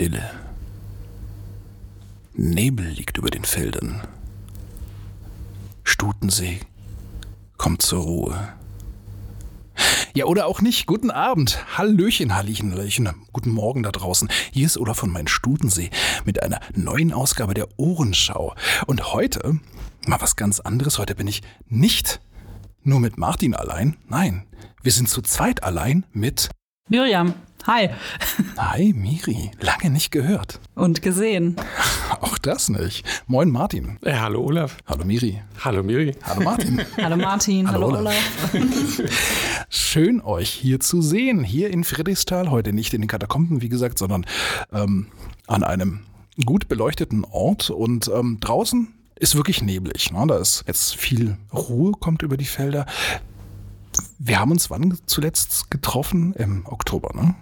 Stille. Nebel liegt über den Feldern. Stutensee kommt zur Ruhe. Ja, oder auch nicht. Guten Abend. Hallöchen, Hallöchen. Guten Morgen da draußen. Hier ist Olaf von Mein Stutensee mit einer neuen Ausgabe der Ohrenschau. Und heute mal was ganz anderes. Heute bin ich nicht nur mit Martin allein. Nein, wir sind zu zweit allein mit Miriam. Hi. Hi, Miri. Lange nicht gehört. Und gesehen. Auch das nicht. Moin, Martin. Ja, hallo, Olaf. Hallo, Miri. Hallo, Miri. Hallo, Martin. hallo, Martin. hallo, hallo, Olaf. Schön, euch hier zu sehen. Hier in Friedrichsthal. Heute nicht in den Katakomben, wie gesagt, sondern ähm, an einem gut beleuchteten Ort. Und ähm, draußen ist wirklich neblig. Ne? Da ist jetzt viel Ruhe, kommt über die Felder. Wir haben uns wann zuletzt getroffen? Im Oktober, ne?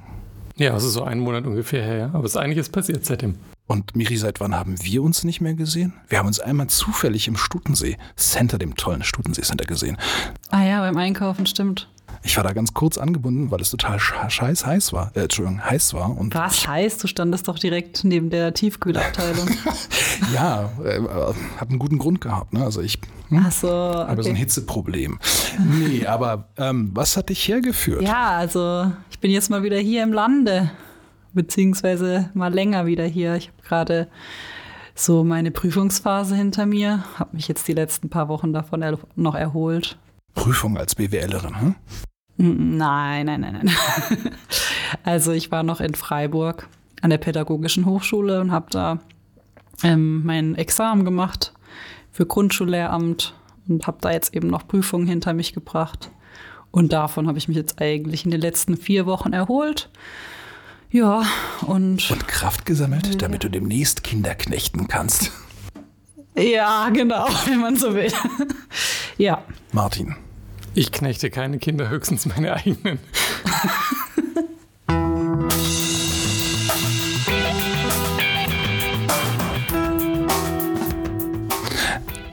Ja, also so einen Monat ungefähr her, ja. Aber es ist einiges passiert seitdem. Und Miri, seit wann haben wir uns nicht mehr gesehen? Wir haben uns einmal zufällig im Stutensee Center, dem tollen Stutensee Center gesehen. Ah ja, beim Einkaufen, stimmt. Ich war da ganz kurz angebunden, weil es total scheiß heiß war. Äh, Entschuldigung, heiß war. Und Was heiß? Du standest doch direkt neben der Tiefkühlabteilung. ja, äh, hat einen guten Grund gehabt. Ne? Also ich hm, Ach so, okay. habe so ein Hitzeproblem. nee, aber ähm, was hat dich hergeführt? Ja, also ich bin jetzt mal wieder hier im Lande, beziehungsweise mal länger wieder hier. Ich habe gerade so meine Prüfungsphase hinter mir, habe mich jetzt die letzten paar Wochen davon er noch erholt. Prüfung als BWLerin, hm? Nein, nein, nein, nein. Also ich war noch in Freiburg an der Pädagogischen Hochschule und habe da ähm, mein Examen gemacht für Grundschullehramt und habe da jetzt eben noch Prüfungen hinter mich gebracht. Und davon habe ich mich jetzt eigentlich in den letzten vier Wochen erholt. Ja, und. Und Kraft gesammelt, ja. damit du demnächst Kinder knechten kannst. Ja, genau, wenn man so will. ja. Martin, ich knechte keine Kinder, höchstens meine eigenen.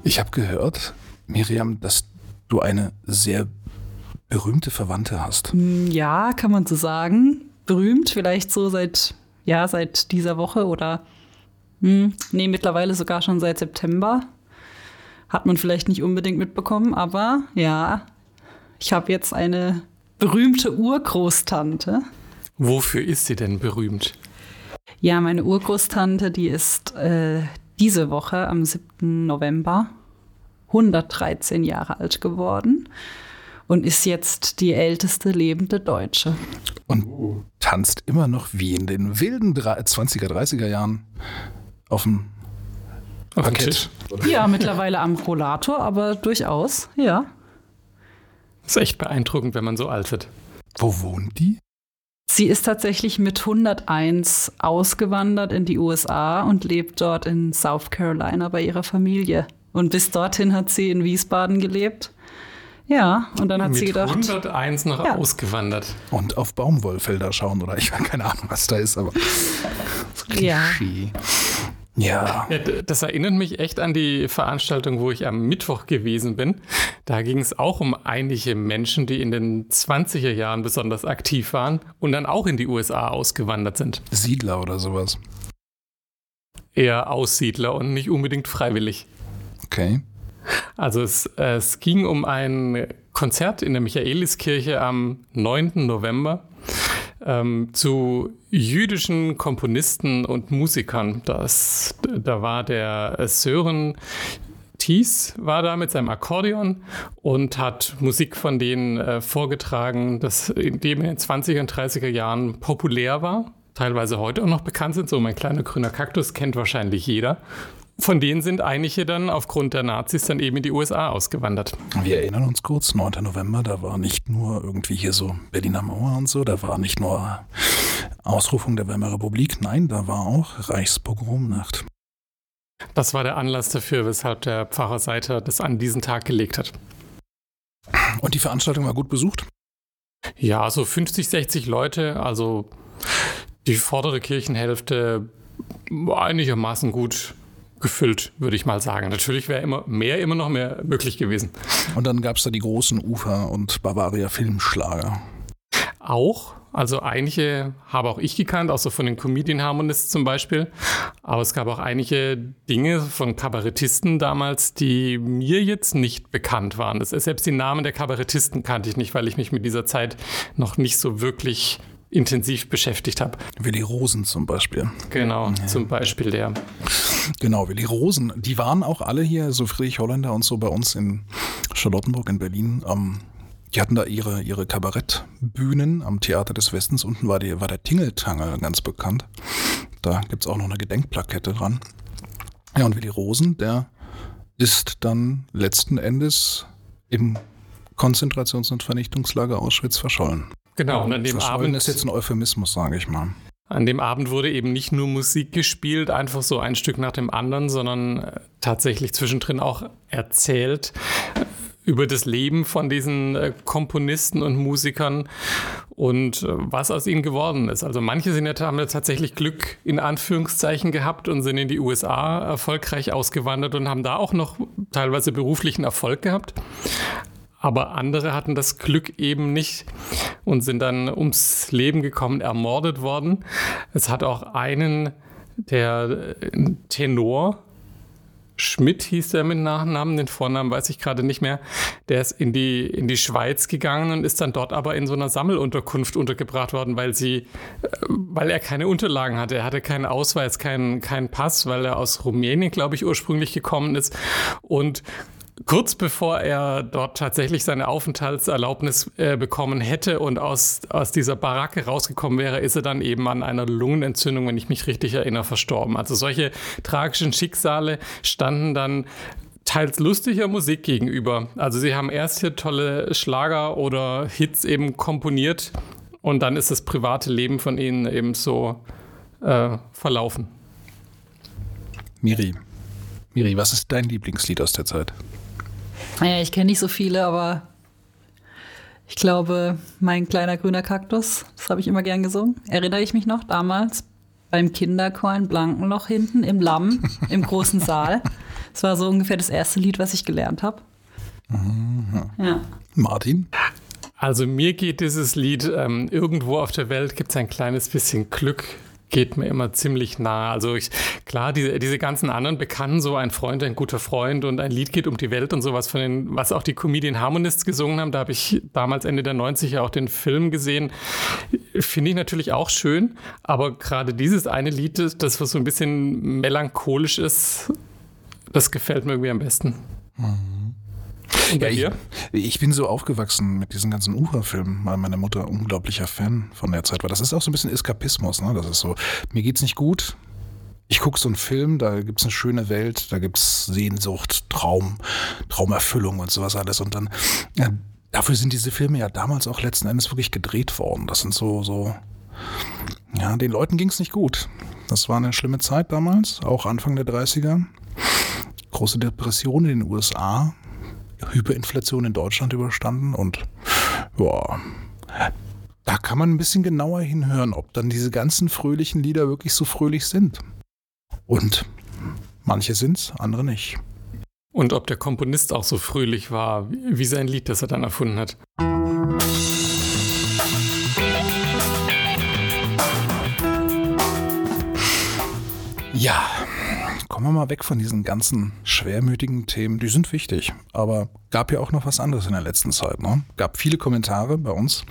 Ich habe gehört, Miriam, dass du eine sehr berühmte Verwandte hast. Hm, ja, kann man so sagen. Berühmt, vielleicht so seit, ja, seit dieser Woche oder, hm, nee, mittlerweile sogar schon seit September. Hat man vielleicht nicht unbedingt mitbekommen, aber ja, ich habe jetzt eine berühmte Urgroßtante. Wofür ist sie denn berühmt? Ja, meine Urgroßtante, die ist äh, diese Woche am 7. November 113 Jahre alt geworden und ist jetzt die älteste lebende Deutsche. Und tanzt immer noch wie in den wilden 20er, 30er Jahren auf dem Parkett. Ja, mittlerweile am Rollator, aber durchaus, ja. Das ist echt beeindruckend, wenn man so alt wird. Wo wohnt die? Sie ist tatsächlich mit 101 ausgewandert in die USA und lebt dort in South Carolina bei ihrer Familie. Und bis dorthin hat sie in Wiesbaden gelebt. Ja, und dann hat mit sie gedacht. 101 noch ja. ausgewandert. Und auf Baumwollfelder schauen oder ich habe keine Ahnung, was da ist, aber. Ja. Ja. ja. Das erinnert mich echt an die Veranstaltung, wo ich am Mittwoch gewesen bin. Da ging es auch um einige Menschen, die in den 20er Jahren besonders aktiv waren und dann auch in die USA ausgewandert sind. Siedler oder sowas. Eher Aussiedler und nicht unbedingt freiwillig. Okay. Also es, es ging um ein Konzert in der Michaeliskirche am 9. November ähm, zu jüdischen Komponisten und Musikern. Das, da war der Sören Thies war da mit seinem Akkordeon und hat Musik von denen äh, vorgetragen, das in den 20er und 30er Jahren populär war, teilweise heute auch noch bekannt sind. So mein kleiner grüner Kaktus kennt wahrscheinlich jeder. Von denen sind einige dann aufgrund der Nazis dann eben in die USA ausgewandert. Wir erinnern uns kurz, 9. November, da war nicht nur irgendwie hier so Berliner Mauer und so, da war nicht nur Ausrufung der Weimarer Republik, nein, da war auch Reichspogromnacht. Das war der Anlass dafür, weshalb der Pfarrer Seiter das an diesen Tag gelegt hat. Und die Veranstaltung war gut besucht? Ja, so 50, 60 Leute, also die vordere Kirchenhälfte einigermaßen gut gefüllt, würde ich mal sagen. Natürlich wäre immer mehr, immer noch mehr möglich gewesen. Und dann gab es da die großen Ufer- und Bavaria-Filmschlager. Auch, Also einige habe auch ich gekannt, auch so von den Comedian Harmonists zum Beispiel. Aber es gab auch einige Dinge von Kabarettisten damals, die mir jetzt nicht bekannt waren. Das, selbst die Namen der Kabarettisten kannte ich nicht, weil ich mich mit dieser Zeit noch nicht so wirklich intensiv beschäftigt habe. Willi Rosen zum Beispiel. Genau, ja. zum Beispiel der. Genau, Willi Rosen. Die waren auch alle hier, so Friedrich Holländer und so bei uns in Charlottenburg in Berlin. Ähm, die hatten da ihre, ihre Kabarettbühnen am Theater des Westens. Unten war, die, war der Tingeltangel ganz bekannt. Da gibt es auch noch eine Gedenkplakette dran. Ja, und Willi Rosen, der ist dann letzten Endes im Konzentrations- und Vernichtungslager Auschwitz verschollen. Genau, und an dem Abend ist jetzt ein Euphemismus, sage ich mal. An dem Abend wurde eben nicht nur Musik gespielt, einfach so ein Stück nach dem anderen, sondern äh, tatsächlich zwischendrin auch erzählt äh, über das Leben von diesen äh, Komponisten und Musikern und was aus ihnen geworden ist. Also manche sind ja, haben ja tatsächlich Glück in Anführungszeichen gehabt und sind in die USA erfolgreich ausgewandert und haben da auch noch teilweise beruflichen Erfolg gehabt aber andere hatten das Glück eben nicht und sind dann ums Leben gekommen, ermordet worden. Es hat auch einen, der äh, Tenor, Schmidt hieß der mit Nachnamen, den Vornamen weiß ich gerade nicht mehr. Der ist in die, in die Schweiz gegangen und ist dann dort aber in so einer Sammelunterkunft untergebracht worden, weil sie, äh, weil er keine Unterlagen hatte. Er hatte keinen Ausweis, keinen, keinen Pass, weil er aus Rumänien, glaube ich, ursprünglich gekommen ist und kurz bevor er dort tatsächlich seine Aufenthaltserlaubnis äh, bekommen hätte und aus, aus dieser Baracke rausgekommen wäre, ist er dann eben an einer Lungenentzündung, wenn ich mich richtig erinnere, verstorben. Also solche tragischen Schicksale standen dann teils lustiger Musik gegenüber. Also sie haben erst hier tolle Schlager oder Hits eben komponiert und dann ist das private Leben von ihnen eben so äh, verlaufen. Miri, Miri, was ist dein Lieblingslied aus der Zeit? Naja, ich kenne nicht so viele, aber ich glaube, mein kleiner grüner Kaktus, das habe ich immer gern gesungen. Erinnere ich mich noch damals beim Kinderchor in Blankenloch hinten im Lamm im großen Saal. Das war so ungefähr das erste Lied, was ich gelernt habe. Mhm. Ja. Martin? Also mir geht dieses Lied, ähm, irgendwo auf der Welt gibt es ein kleines bisschen Glück geht mir immer ziemlich nah. Also ich, klar, diese, diese ganzen anderen Bekannten, so ein Freund, ein guter Freund und ein Lied geht um die Welt und sowas von den, was auch die Comedian Harmonists gesungen haben, da habe ich damals Ende der 90er auch den Film gesehen. Finde ich natürlich auch schön, aber gerade dieses eine Lied, das was so ein bisschen melancholisch ist, das gefällt mir irgendwie am besten. Mhm. Ja, ich, ich, bin so aufgewachsen mit diesen ganzen Uferfilmen, weil meine Mutter unglaublicher Fan von der Zeit war. Das ist auch so ein bisschen Eskapismus, ne? Das ist so, mir geht's nicht gut. Ich gucke so einen Film, da gibt es eine schöne Welt, da gibt es Sehnsucht, Traum, Traumerfüllung und sowas alles. Und dann, ja, dafür sind diese Filme ja damals auch letzten Endes wirklich gedreht worden. Das sind so, so, ja, den Leuten ging es nicht gut. Das war eine schlimme Zeit damals, auch Anfang der 30er. Große Depression in den USA, Hyperinflation in Deutschland überstanden und ja, da kann man ein bisschen genauer hinhören, ob dann diese ganzen fröhlichen Lieder wirklich so fröhlich sind. Und manche sind's, andere nicht. Und ob der Komponist auch so fröhlich war, wie sein Lied, das er dann erfunden hat. Ja, kommen wir mal weg von diesen ganzen schwermütigen Themen. Die sind wichtig, aber gab ja auch noch was anderes in der letzten Zeit. Ne? Gab viele Kommentare bei uns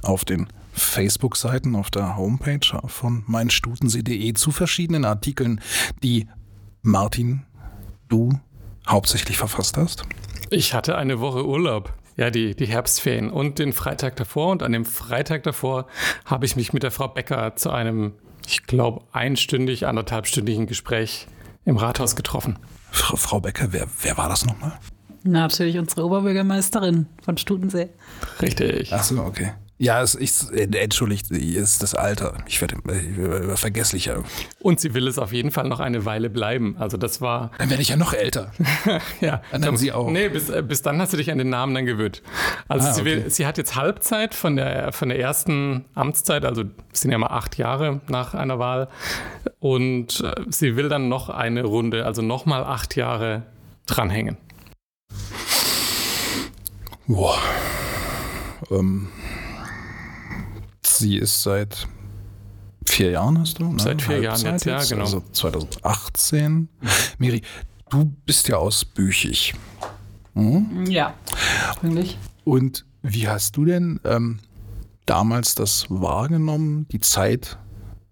auf den Facebook-Seiten, auf der Homepage von meinstutensee.de zu verschiedenen Artikeln, die Martin, du hauptsächlich verfasst hast. Ich hatte eine Woche Urlaub. Ja, die, die Herbstferien und den Freitag davor. Und an dem Freitag davor habe ich mich mit der Frau Becker zu einem, ich glaube, einstündig, anderthalbstündigen Gespräch im Rathaus getroffen. Frau Becker, wer, wer war das nochmal? Natürlich unsere Oberbürgermeisterin von Studensee. Richtig. Ach so, okay. Ja, es, ich, entschuldigt, ist das Alter. Ich werde äh, vergesslicher. Und sie will es auf jeden Fall noch eine Weile bleiben. Also das war. Dann werde ich ja noch älter. ja. Dann, dann sie auch. Nee, bis, äh, bis dann hast du dich an den Namen dann gewöhnt. Also ah, sie, will, sie hat jetzt Halbzeit von der, von der ersten Amtszeit, also es sind ja mal acht Jahre nach einer Wahl. Und äh, sie will dann noch eine Runde, also nochmal acht Jahre dranhängen. Boah. Ähm Sie ist seit vier Jahren, hast du? Ne? Seit vier Jahren Halbzeit jetzt, ja, genau. Also 2018. Miri, du bist ja aus Büchig. Ja, ursprünglich. Und wie hast du denn ähm, damals das wahrgenommen, die Zeit,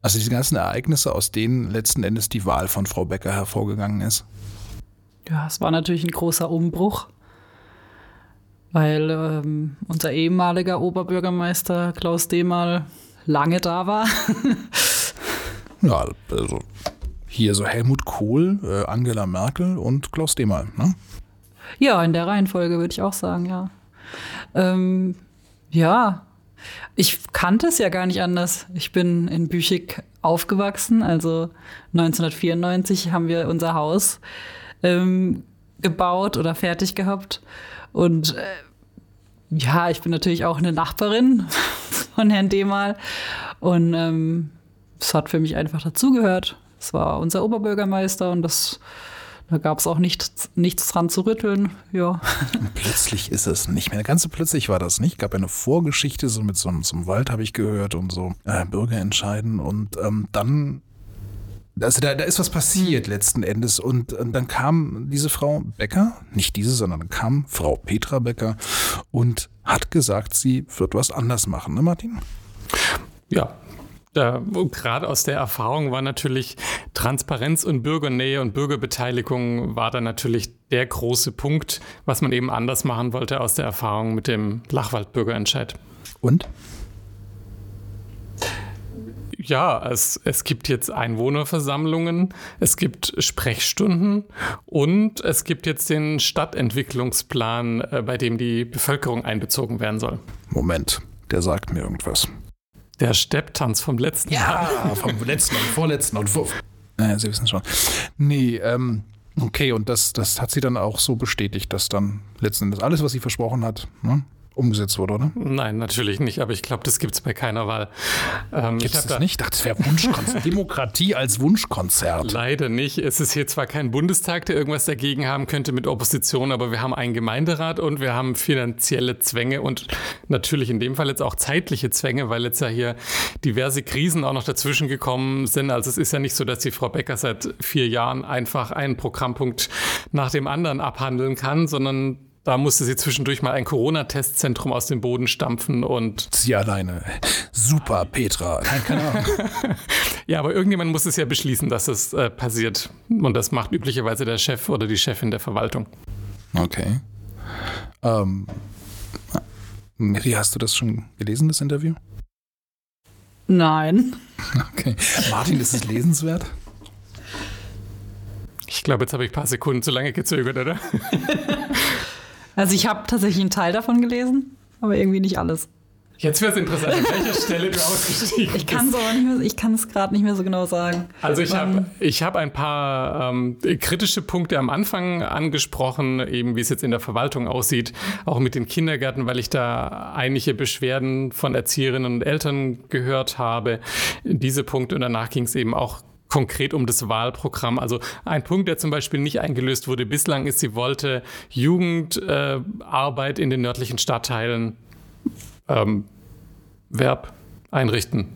also diese ganzen Ereignisse, aus denen letzten Endes die Wahl von Frau Becker hervorgegangen ist? Ja, es war natürlich ein großer Umbruch, weil ähm, unser ehemaliger Oberbürgermeister Klaus Demal lange da war. Ja, also hier so Helmut Kohl, äh, Angela Merkel und Klaus Demal, ne? ja, in der Reihenfolge würde ich auch sagen, ja. Ähm, ja, ich kannte es ja gar nicht anders. Ich bin in Büchig aufgewachsen, also 1994 haben wir unser Haus ähm, gebaut oder fertig gehabt. Und äh, ja, ich bin natürlich auch eine Nachbarin von Herrn Demal. Und ähm, es hat für mich einfach dazugehört. Es war unser Oberbürgermeister und das, da gab es auch nichts, nichts dran zu rütteln. Ja. Plötzlich ist es nicht mehr. Ganz so plötzlich war das nicht. Gab eine Vorgeschichte, so mit so, einem- Wald habe ich gehört und so äh, Bürger entscheiden. Und ähm, dann, also da, da ist was passiert letzten Endes. Und, und dann kam diese Frau Becker, nicht diese, sondern dann kam Frau Petra Becker und hat gesagt, sie wird was anders machen, ne Martin? Ja. Da, gerade aus der Erfahrung war natürlich Transparenz und Bürgernähe und Bürgerbeteiligung war dann natürlich der große Punkt, was man eben anders machen wollte aus der Erfahrung mit dem Lachwald-Bürgerentscheid. Und? Ja, es, es gibt jetzt Einwohnerversammlungen, es gibt Sprechstunden und es gibt jetzt den Stadtentwicklungsplan, äh, bei dem die Bevölkerung einbezogen werden soll. Moment, der sagt mir irgendwas. Der Stepptanz vom letzten Jahr. Ah, vom letzten und vorletzten und vor. Naja, Sie wissen schon. Nee, ähm, okay, und das, das hat sie dann auch so bestätigt, dass dann letzten Endes alles, was sie versprochen hat, ne, umgesetzt wurde, oder? Nein, natürlich nicht, aber ich glaube, das gibt es bei keiner Wahl. Ähm, ich Gibt es da- nicht? Ich dachte, das wäre Wunschkonzert. Demokratie als Wunschkonzert. Leider nicht. Es ist hier zwar kein Bundestag, der irgendwas dagegen haben könnte mit Opposition, aber wir haben einen Gemeinderat und wir haben finanzielle Zwänge und natürlich in dem Fall jetzt auch zeitliche Zwänge, weil jetzt ja hier diverse Krisen auch noch dazwischen gekommen sind. Also es ist ja nicht so, dass die Frau Becker seit vier Jahren einfach einen Programmpunkt nach dem anderen abhandeln kann, sondern da musste sie zwischendurch mal ein Corona-Testzentrum aus dem Boden stampfen und Sie alleine. Super, Petra. Nein, keine Ahnung. Ja, aber irgendjemand muss es ja beschließen, dass es äh, passiert. Und das macht üblicherweise der Chef oder die Chefin der Verwaltung. Okay. Ähm, Miri, hast du das schon gelesen, das Interview? Nein. Okay. Martin, ist es lesenswert? Ich glaube, jetzt habe ich ein paar Sekunden zu lange gezögert, oder? Also ich habe tatsächlich einen Teil davon gelesen, aber irgendwie nicht alles. Jetzt wäre es interessant, an welcher Stelle du ausgestiegen Ich kann es aber nicht mehr, ich kann es gerade nicht mehr so genau sagen. Also ich habe ich hab ein paar ähm, kritische Punkte am Anfang angesprochen, eben wie es jetzt in der Verwaltung aussieht, auch mit den Kindergärten, weil ich da einige Beschwerden von Erzieherinnen und Eltern gehört habe. Diese Punkte und danach ging es eben auch konkret um das Wahlprogramm. Also ein Punkt, der zum Beispiel nicht eingelöst wurde bislang, ist, sie wollte Jugendarbeit äh, in den nördlichen Stadtteilen ähm, Verb einrichten,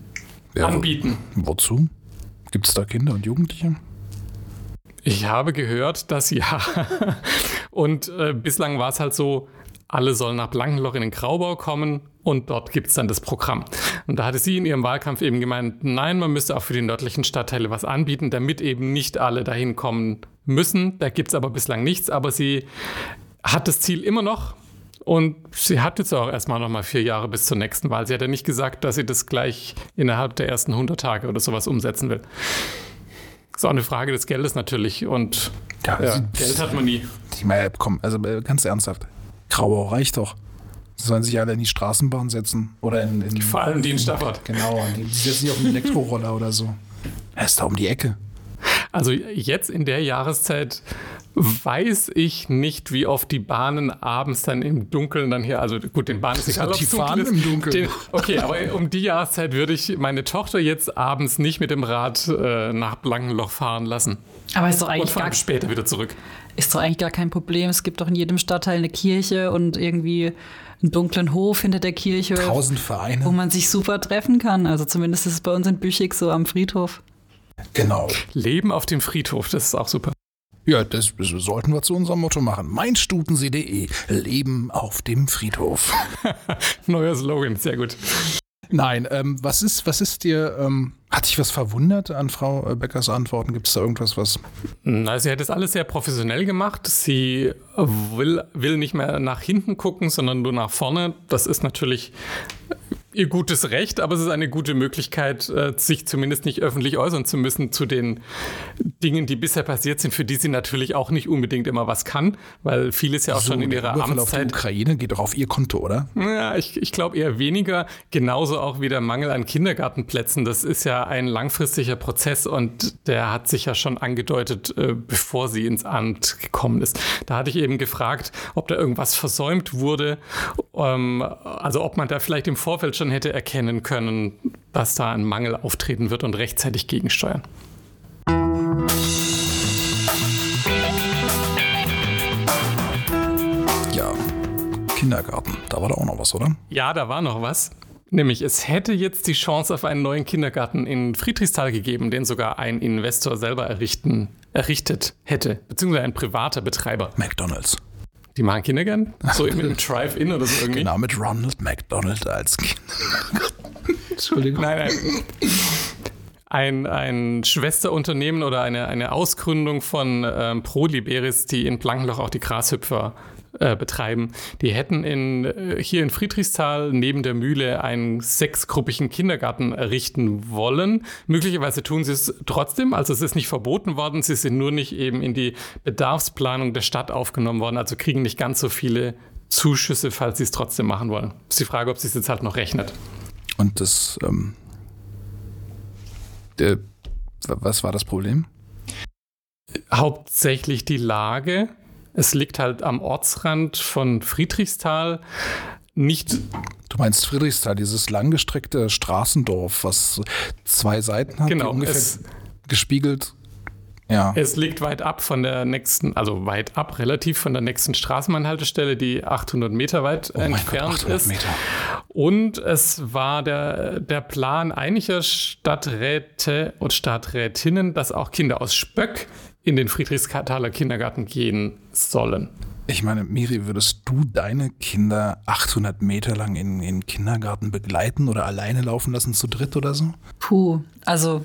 Ja, anbieten. Wozu? Gibt es da Kinder und Jugendliche? Ich habe gehört, dass ja. Und äh, bislang war es halt so, alle sollen nach Blankenloch in den Graubau kommen und dort gibt es dann das Programm. Und da hatte sie in ihrem Wahlkampf eben gemeint, nein, man müsste auch für die nördlichen Stadtteile was anbieten, damit eben nicht alle dahin kommen müssen. Da gibt es aber bislang nichts, aber sie hat das Ziel immer noch. Und sie hat jetzt auch erstmal noch mal vier Jahre bis zur nächsten Wahl. Sie hat ja nicht gesagt, dass sie das gleich innerhalb der ersten 100 Tage oder sowas umsetzen will. Ist auch eine Frage des Geldes natürlich. Und Ja, ja, Geld hat man nie. Ich meine, komm, also ganz ernsthaft. Grauau reicht doch. Sie sollen sich alle in die Straßenbahn setzen. Oder in. in Vor allem die in Stafford. Genau, und die setzen sich auf einen Elektroroller oder so. Er ist da um die Ecke. Also jetzt in der Jahreszeit weiß ich nicht, wie oft die Bahnen abends dann im Dunkeln dann hier, also gut, den Bahnen ist egal, Die ob's dunkel fahren ist. im Dunkeln. Den, okay, aber um die Jahreszeit würde ich meine Tochter jetzt abends nicht mit dem Rad äh, nach Blankenloch fahren lassen. Aber ist doch Und eigentlich vor gar, allem später wieder zurück. ist doch eigentlich gar kein Problem. Es gibt doch in jedem Stadtteil eine Kirche und irgendwie einen dunklen Hof hinter der Kirche, Tausend Vereine. wo man sich super treffen kann. Also zumindest ist es bei uns in Büchig so am Friedhof. Genau. Leben auf dem Friedhof, das ist auch super. Ja, das, das sollten wir zu unserem Motto machen. Meinstutensee.de. Leben auf dem Friedhof. Neuer Slogan, sehr gut. Nein, ähm, was ist, was ist dir, ähm, hat dich was verwundert an Frau äh, Beckers Antworten? Gibt es da irgendwas, was. Na, sie hat das alles sehr professionell gemacht. Sie will, will nicht mehr nach hinten gucken, sondern nur nach vorne. Das ist natürlich ihr gutes Recht, aber es ist eine gute Möglichkeit, äh, sich zumindest nicht öffentlich äußern zu müssen zu den Dingen, die bisher passiert sind, für die sie natürlich auch nicht unbedingt immer was kann, weil vieles ja auch so, schon in der ihrer Überfall auf die Amtszeit. Ukraine geht doch auf ihr Konto, oder? Ja, ich, ich glaube eher weniger. Genauso auch wie der Mangel an Kindergartenplätzen. Das ist ja ein langfristiger Prozess und der hat sich ja schon angedeutet, äh, bevor sie ins Amt gekommen ist. Da hatte ich eben gefragt, ob da irgendwas versäumt wurde. Ähm, also ob man da vielleicht im Vorfeld schon hätte erkennen können, dass da ein Mangel auftreten wird und rechtzeitig gegensteuern. Ja. Kindergarten, da war da auch noch was, oder? Ja, da war noch was. Nämlich, es hätte jetzt die Chance auf einen neuen Kindergarten in Friedrichsthal gegeben, den sogar ein Investor selber errichten, errichtet hätte, beziehungsweise ein privater Betreiber. McDonalds. Die machen Kindergarten? So im, im Drive-In oder so irgendwie? Genau, mit Ronald McDonald als Kindergarten. Entschuldigung. Nein, nein. Ein, ein Schwesterunternehmen oder eine, eine Ausgründung von ähm, Pro Liberis, die in Blankenloch auch die Grashüpfer äh, betreiben. Die hätten in, äh, hier in Friedrichsthal neben der Mühle einen sechsgruppigen Kindergarten errichten wollen. Möglicherweise tun sie es trotzdem, also es ist nicht verboten worden, sie sind nur nicht eben in die Bedarfsplanung der Stadt aufgenommen worden, also kriegen nicht ganz so viele Zuschüsse, falls sie es trotzdem machen wollen. Ist die Frage, ob sie es jetzt halt noch rechnet. Und das, ähm, der, was war das Problem? Hauptsächlich die Lage. Es liegt halt am Ortsrand von Friedrichsthal. Nicht, Du meinst Friedrichsthal, dieses langgestreckte Straßendorf, was zwei Seiten hat, Genau, ungefähr es- gespiegelt. Ja. es liegt weit ab von der nächsten, also weit ab, relativ von der nächsten Straßenbahnhaltestelle, die 800 Meter weit Oh Gott, entfernt 800 ist. Meter. Und es war der, der Plan einiger Stadträte und Stadträtinnen, dass auch Kinder aus Spöck in den Friedrichsthaler Kindergarten gehen sollen. Ich meine, Miri, würdest du deine Kinder 800 Meter lang in, in den Kindergarten begleiten oder alleine laufen lassen, zu dritt oder so? Puh, also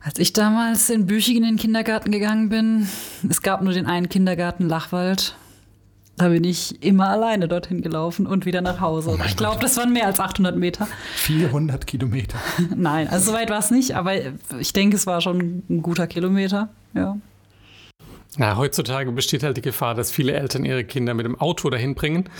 als ich damals in Büchig in den Kindergarten gegangen bin, es gab nur den einen Kindergarten Lachwald. Da bin ich immer alleine dorthin gelaufen und wieder nach Hause. Oh ich glaube, das waren mehr als 800 Meter. 400 Kilometer. Nein, also so weit war es nicht, aber ich denke, es war schon ein guter Kilometer. Ja. Na, heutzutage besteht halt die Gefahr, dass viele Eltern ihre Kinder mit dem Auto dahin bringen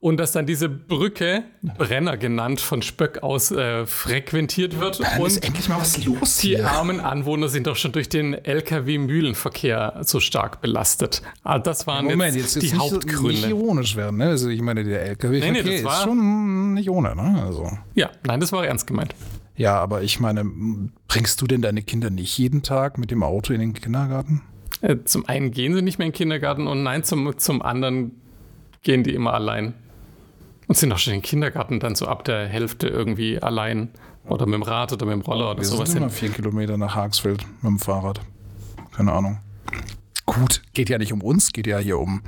und dass dann diese Brücke, Brenner genannt, von Spöck aus äh, frequentiert wird. Dann ist und endlich mal was los die hier. armen Anwohner sind doch schon durch den Lkw-Mühlenverkehr so stark belastet. Also das waren Moment, jetzt, jetzt, die jetzt Hauptgründe. nicht ironisch werden. Ne? Also ich meine, der LKW-Verkehr Nee, nee, das ist war- schon nicht ohne. Ne? Also. ja, nein, das war ernst gemeint. Ja, aber ich meine, bringst du denn deine Kinder nicht jeden Tag mit dem Auto in den Kindergarten? Äh, Zum einen gehen sie nicht mehr in den Kindergarten und nein, zum, zum anderen gehen die immer allein. Und sind auch schon im Kindergarten dann so ab der Hälfte irgendwie allein. Oder mit dem Rad oder mit dem Roller oder Wir sowas sind immer hin. vier Kilometer nach Hagsfeld mit dem Fahrrad. Keine Ahnung. Gut, geht ja nicht um uns, geht ja hier um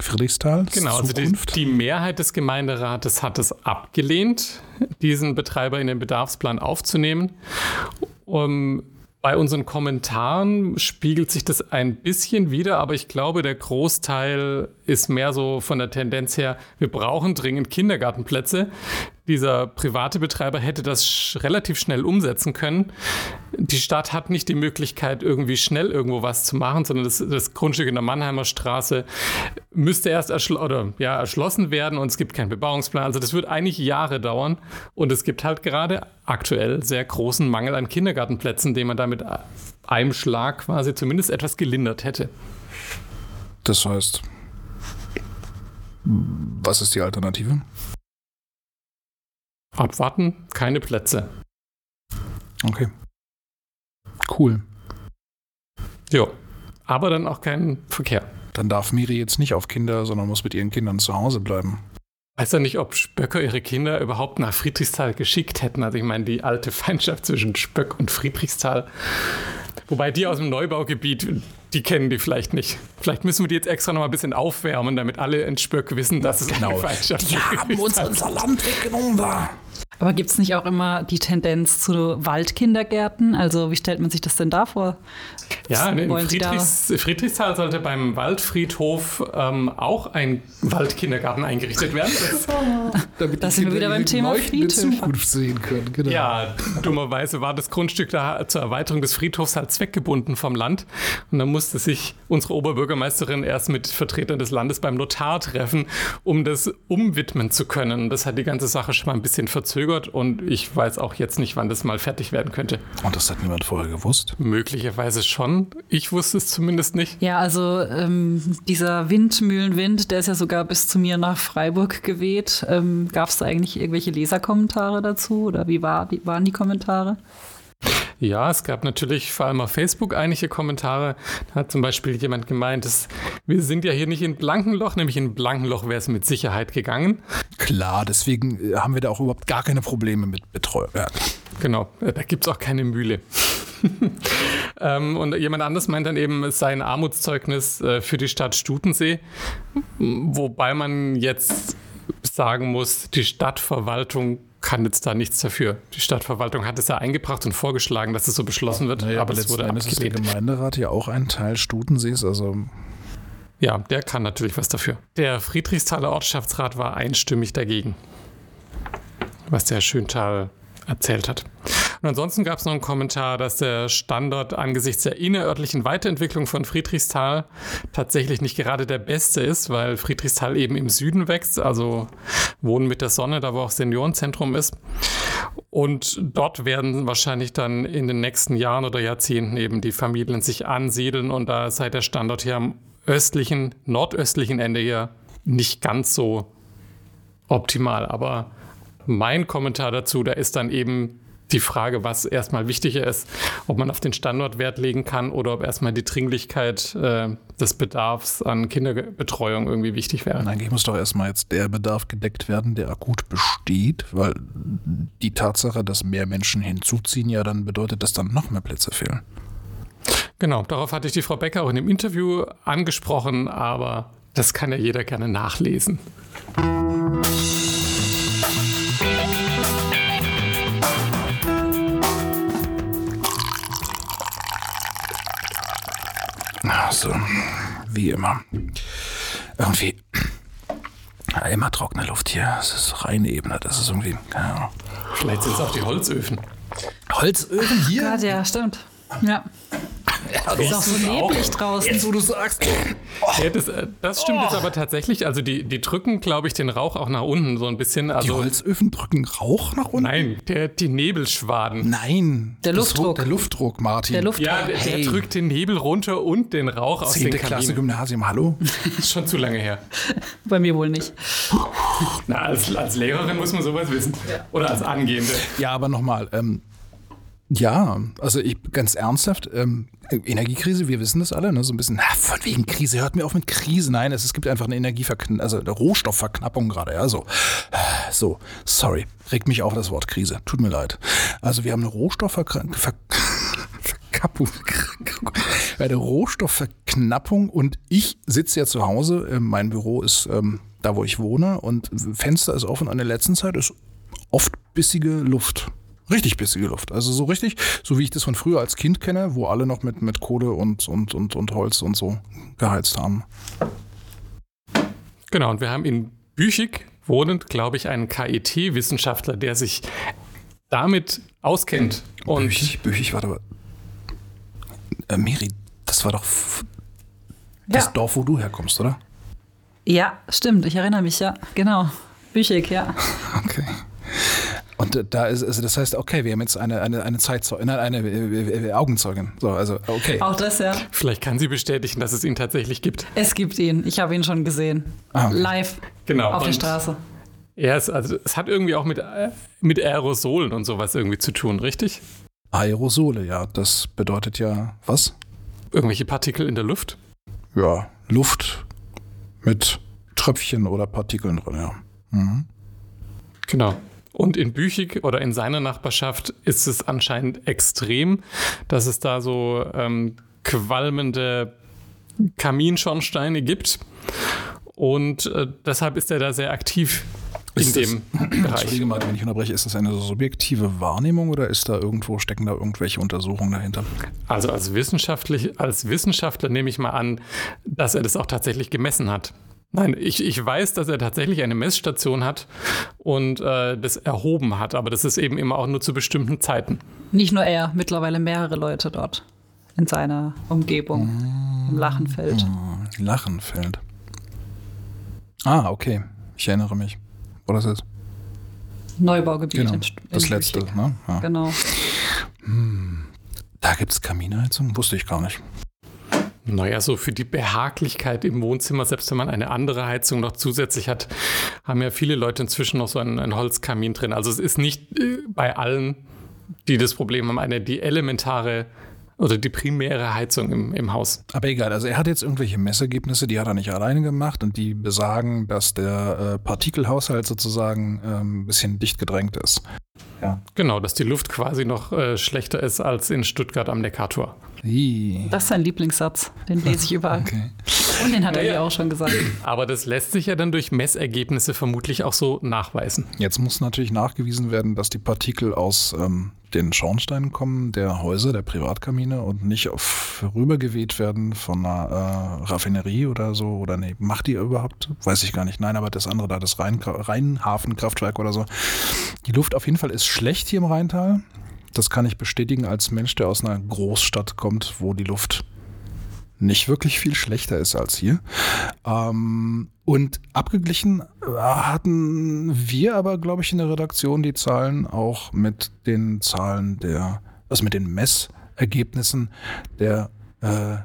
Friedrichsthal. Genau, also die, die Mehrheit des Gemeinderates hat es abgelehnt, diesen Betreiber in den Bedarfsplan aufzunehmen. Um, bei unseren Kommentaren spiegelt sich das ein bisschen wieder, aber ich glaube, der Großteil ist mehr so von der Tendenz her, wir brauchen dringend Kindergartenplätze. Dieser private Betreiber hätte das sch relativ schnell umsetzen können. Die Stadt hat nicht die Möglichkeit, irgendwie schnell irgendwo was zu machen, sondern das, das Grundstück in der Mannheimer Straße müsste erst erschl oder, ja, erschlossen werden und es gibt keinen Bebauungsplan. Also das wird eigentlich Jahre dauern und es gibt halt gerade aktuell sehr großen Mangel an Kindergartenplätzen, den man damit einem Schlag quasi zumindest etwas gelindert hätte. Das heißt, was ist die Alternative? Abwarten, keine Plätze. Okay. Cool. Jo. Aber dann auch kein Verkehr. Dann darf Miri jetzt nicht auf Kinder, sondern muss mit ihren Kindern zu Hause bleiben. weiß ja nicht, ob Spöcker ihre Kinder überhaupt nach Friedrichsthal geschickt hätten. Also ich meine, die alte Feindschaft zwischen Spöck und Friedrichsthal. Wobei die aus dem Neubaugebiet, die kennen die vielleicht nicht. Vielleicht müssen wir die jetzt extra noch mal ein bisschen aufwärmen, damit alle in Spöck wissen, dass es genau. eine Feindschaft Die haben uns unser Land weggenommen da. Aber gibt es nicht auch immer die Tendenz zu Waldkindergärten? Also wie stellt man sich das denn da vor? Ja, in Friedrichs, Friedrichsthal sollte beim Waldfriedhof ähm, auch ein Waldkindergarten eingerichtet werden. Damit da sind wir wieder beim Thema Friedhof. Zukunft sehen können. Genau. Ja, dummerweise war das Grundstück da zur Erweiterung des Friedhofs halt zweckgebunden vom Land. Und dann musste sich unsere Oberbürgermeisterin erst mit Vertretern des Landes beim Notar treffen, um das umwidmen zu können. Das hat die ganze Sache schon mal ein bisschen verzögert verzögert und ich weiß auch jetzt nicht, wann das mal fertig werden könnte. Und das hat niemand vorher gewusst? Möglicherweise schon. Ich wusste es zumindest nicht. Ja, also ähm, dieser Windmühlenwind, der ist ja sogar bis zu mir nach Freiburg geweht. Ähm, Gab es da eigentlich irgendwelche Leserkommentare dazu oder wie, war, wie waren die Kommentare? Ja, es gab natürlich vor allem auf Facebook einige Kommentare. Da hat zum Beispiel jemand gemeint, dass wir sind ja hier nicht in Blankenloch, nämlich in Blankenloch wäre es mit Sicherheit gegangen. Klar, deswegen äh, haben wir da auch überhaupt gar keine Probleme mit Betreuung. Genau, äh, da gibt es auch keine Mühle. ähm, und jemand anderes meint dann eben, es sei ein Armutszeugnis äh, für die Stadt Stutensee, wobei man jetzt sagen muss, die Stadtverwaltung kann jetzt da nichts dafür. Die Stadtverwaltung hat es ja eingebracht und vorgeschlagen, dass es so beschlossen wird, naja, aber es wurde abgelehnt. ist der Gemeinderat ja auch ein Teil Stutensees, also ja, der kann natürlich was dafür. Der Friedrichsthaler Ortschaftsrat war einstimmig dagegen, was der Schöntal erzählt hat. Und ansonsten gab es noch einen Kommentar, dass der Standort angesichts der innerörtlichen Weiterentwicklung von Friedrichsthal tatsächlich nicht gerade der beste ist, weil Friedrichsthal eben im Süden wächst, also Wohnen mit der Sonne, da wo auch Seniorenzentrum ist. Und dort werden wahrscheinlich dann in den nächsten Jahren oder Jahrzehnten eben die Familien sich ansiedeln und da sei der Standort hier am östlichen, nordöstlichen Ende hier nicht ganz so optimal. Aber mein Kommentar dazu, da ist dann eben die Frage, was erstmal wichtiger ist, ob man auf den Standort Wert legen kann oder ob erstmal die Dringlichkeit äh, des Bedarfs an Kinderbetreuung irgendwie wichtig wäre. Eigentlich muss doch erstmal jetzt der Bedarf gedeckt werden, der akut besteht, weil die Tatsache, dass mehr Menschen hinzuziehen, ja dann bedeutet, dass dann noch mehr Plätze fehlen. Genau, darauf hatte ich die Frau Becker auch in dem Interview angesprochen, aber das kann ja jeder gerne nachlesen. So, wie immer. Irgendwie immer trockene Luft hier. Es ist reine Ebene. Das ist irgendwie, keine Ahnung. Vielleicht sind es auch die Holzöfen. Holzöfen hier? Gott, ja, stimmt. Ja. Ja, ist auch so neblig draußen. Jetzt, wo du sagst. Ja, das, äh, das, stimmt oh. jetzt aber tatsächlich. Also die, die drücken, glaube ich, den Rauch auch nach unten so ein bisschen. Also, die Holzöfen drücken Rauch nach unten? Nein, der, die Nebelschwaden. Nein. Der Luftdruck. Der Luftdruck, Martin. Der Luftdruck. Ja, der, hey. der, drückt den Nebel runter und den Rauch aus Zehnte den Kaminen. Klasse Gymnasium, hallo? ist schon zu lange her. Bei mir wohl nicht. Na, als, als Lehrerin muss man sowas wissen. Oder als Angehende. Ja, aber nochmal, ähm, ja, also ich ganz ernsthaft, ähm, Energiekrise, wir wissen das alle, ne? so ein bisschen, na, von wegen Krise, hört mir auf mit Krise. Nein, es, es gibt einfach eine Energieverknappung, also eine Rohstoffverknappung gerade, ja, so. So, sorry, regt mich auch das Wort Krise, tut mir leid. Also wir haben eine Rohstoffverknappung, eine Rohstoffverknappung und ich sitze ja zu Hause, äh, mein Büro ist ähm, da, wo ich wohne und Fenster ist offen, an der letzten Zeit ist oft bissige Luft. Richtig bissige Luft. Also so richtig, so wie ich das von früher als Kind kenne, wo alle noch mit, mit Kohle und, und, und, und Holz und so geheizt haben. Genau, und wir haben in Büchig wohnend, glaube ich, einen KIT-Wissenschaftler, der sich damit auskennt. Und Büchig, Büchig, warte mal. Äh, Miri, das war doch das ja. Dorf, wo du herkommst, oder? Ja, stimmt. Ich erinnere mich, ja. Genau. Büchig, ja. Okay. Und da ist, also das heißt, okay, wir haben jetzt eine, eine, eine Zeitzeugin, eine, eine äh, Augenzeugin. So, also, okay. Auch das, ja. Vielleicht kann sie bestätigen, dass es ihn tatsächlich gibt. Es gibt ihn. Ich habe ihn schon gesehen. Ah, okay. Live. Genau. Auf und der Straße. Ja, es, also, es hat irgendwie auch mit, äh, mit Aerosolen und sowas irgendwie zu tun, richtig? Aerosole, ja. Das bedeutet ja was? Irgendwelche Partikel in der Luft? Ja, Luft mit Tröpfchen oder Partikeln drin, ja. Mhm. Genau. Und in Büchig oder in seiner Nachbarschaft ist es anscheinend extrem, dass es da so ähm, qualmende Kaminschornsteine gibt. Und äh, deshalb ist er da sehr aktiv ist in dem das, Bereich. Entschuldige mal, wenn ich unterbreche, ist das eine subjektive Wahrnehmung oder ist da irgendwo, stecken da irgendwelche Untersuchungen dahinter? Also als, wissenschaftlich, als Wissenschaftler nehme ich mal an, dass er das auch tatsächlich gemessen hat. Nein, ich, ich weiß, dass er tatsächlich eine Messstation hat und äh, das erhoben hat, aber das ist eben immer auch nur zu bestimmten Zeiten. Nicht nur er, mittlerweile mehrere Leute dort in seiner Umgebung, mmh, im Lachenfeld. Mmh, Lachenfeld. Ah, okay. Ich erinnere mich. Wo das ist? Neubaugebiet. Genau, in, in das letzte, ne? Ja. Genau. Hm, da gibt es Kaminheizung? Wusste ich gar nicht. Naja, so für die Behaglichkeit im Wohnzimmer, selbst wenn man eine andere Heizung noch zusätzlich hat, haben ja viele Leute inzwischen noch so einen, einen Holzkamin drin. Also es ist nicht äh, bei allen, die das Problem haben, eine die elementare oder die primäre Heizung im, im Haus. Aber egal, also er hat jetzt irgendwelche Messergebnisse, die hat er nicht alleine gemacht und die besagen, dass der äh, Partikelhaushalt sozusagen äh, ein bisschen dicht gedrängt ist. Ja. Genau, dass die Luft quasi noch äh, schlechter ist als in Stuttgart am Neckartor. Das ist sein Lieblingssatz, den lese ich überall. Okay. Und den hat naja. er ja auch schon gesagt. Aber das lässt sich ja dann durch Messergebnisse vermutlich auch so nachweisen. Jetzt muss natürlich nachgewiesen werden, dass die Partikel aus ähm, den Schornsteinen kommen, der Häuser, der Privatkamine und nicht auf rübergeweht werden von einer äh, Raffinerie oder so. Oder nee, macht die überhaupt? Weiß ich gar nicht. Nein, aber das andere da, das Rhein Rheinhafenkraftwerk oder so. Die Luft auf jeden Fall ist schlecht hier im Rheintal. Das kann ich bestätigen als Mensch, der aus einer Großstadt kommt, wo die Luft nicht wirklich viel schlechter ist als hier. Ähm, und abgeglichen äh, hatten wir aber, glaube ich, in der Redaktion die Zahlen auch mit den Zahlen der, also mit den Messergebnissen der äh,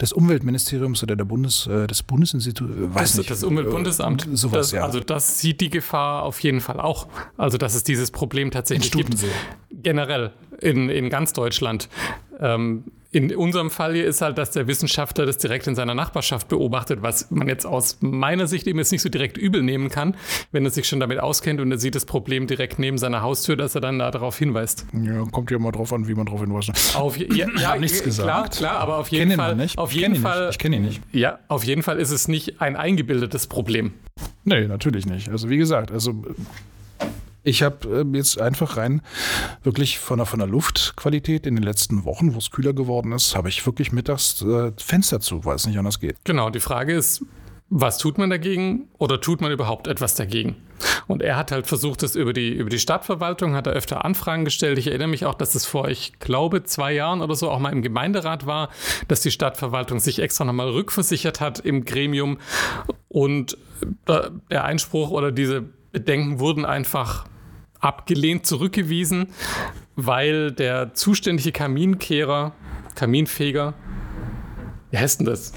des Umweltministeriums oder der Bundes, äh, des Bundesinstituts, äh, weiß das, nicht. Das Umweltbundesamt. Äh, sowas, das, ja. Also das sieht die Gefahr auf jeden Fall auch. Also dass es dieses Problem tatsächlich gibt. Generell in, in ganz Deutschland. Ähm, in unserem Fall hier ist halt, dass der Wissenschaftler das direkt in seiner Nachbarschaft beobachtet, was man jetzt aus meiner Sicht eben jetzt nicht so direkt übel nehmen kann, wenn er sich schon damit auskennt und er sieht das Problem direkt neben seiner Haustür, dass er dann da darauf hinweist. Ja, kommt ja mal drauf an, wie man darauf hinweist. Auf, ja, ja, nichts gesagt. Klar, klar, aber auf jeden Fall. Nicht. Auf jeden ich Fall. Nicht. Ich kenne ihn nicht. Ja, auf jeden Fall ist es nicht ein eingebildetes Problem. Nee, natürlich nicht. Also wie gesagt, also ich habe äh, jetzt einfach rein wirklich von der, von der Luftqualität in den letzten Wochen, wo es kühler geworden ist, habe ich wirklich mittags äh, Fenster zu, weil es nicht anders geht. Genau, die Frage ist, was tut man dagegen oder tut man überhaupt etwas dagegen? Und er hat halt versucht, das über die, über die Stadtverwaltung, hat er öfter Anfragen gestellt. Ich erinnere mich auch, dass es vor, ich glaube, zwei Jahren oder so auch mal im Gemeinderat war, dass die Stadtverwaltung sich extra nochmal rückversichert hat im Gremium und äh, der Einspruch oder diese Bedenken wurden einfach abgelehnt, zurückgewiesen, weil der zuständige Kaminkehrer, Kaminfeger, wie heißt denn das?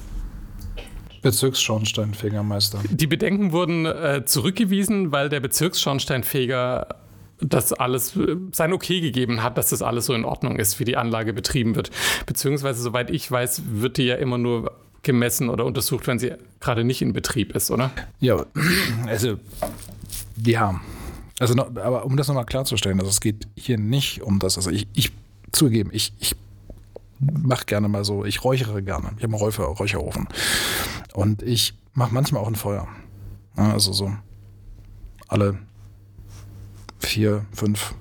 Bezirksschornsteinfegermeister. Die Bedenken wurden äh, zurückgewiesen, weil der Bezirksschornsteinfeger das alles äh, sein Okay gegeben hat, dass das alles so in Ordnung ist, wie die Anlage betrieben wird. Beziehungsweise, soweit ich weiß, wird die ja immer nur gemessen oder untersucht, wenn sie gerade nicht in Betrieb ist, oder? Ja, also ja, also, aber um das nochmal klarzustellen, also es geht hier nicht um das. Also ich, ich zugeben, ich, ich mache gerne mal so, ich räuchere gerne. Ich habe einen Räucher, Räucherofen. Und ich mache manchmal auch ein Feuer. Also so alle vier, fünf